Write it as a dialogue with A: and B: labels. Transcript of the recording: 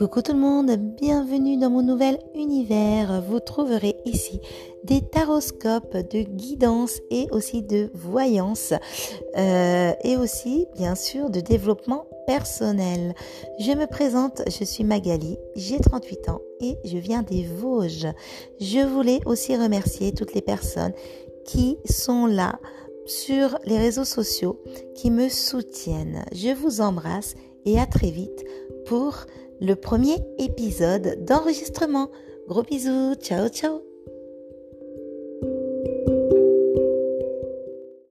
A: Coucou tout le monde, bienvenue dans mon nouvel univers. Vous trouverez ici des taroscopes de guidance et aussi de voyance euh, et aussi bien sûr de développement personnel. Je me présente, je suis Magali, j'ai 38 ans et je viens des Vosges. Je voulais aussi remercier toutes les personnes qui sont là sur les réseaux sociaux, qui me soutiennent. Je vous embrasse et à très vite pour le premier épisode d'enregistrement. Gros bisous, ciao ciao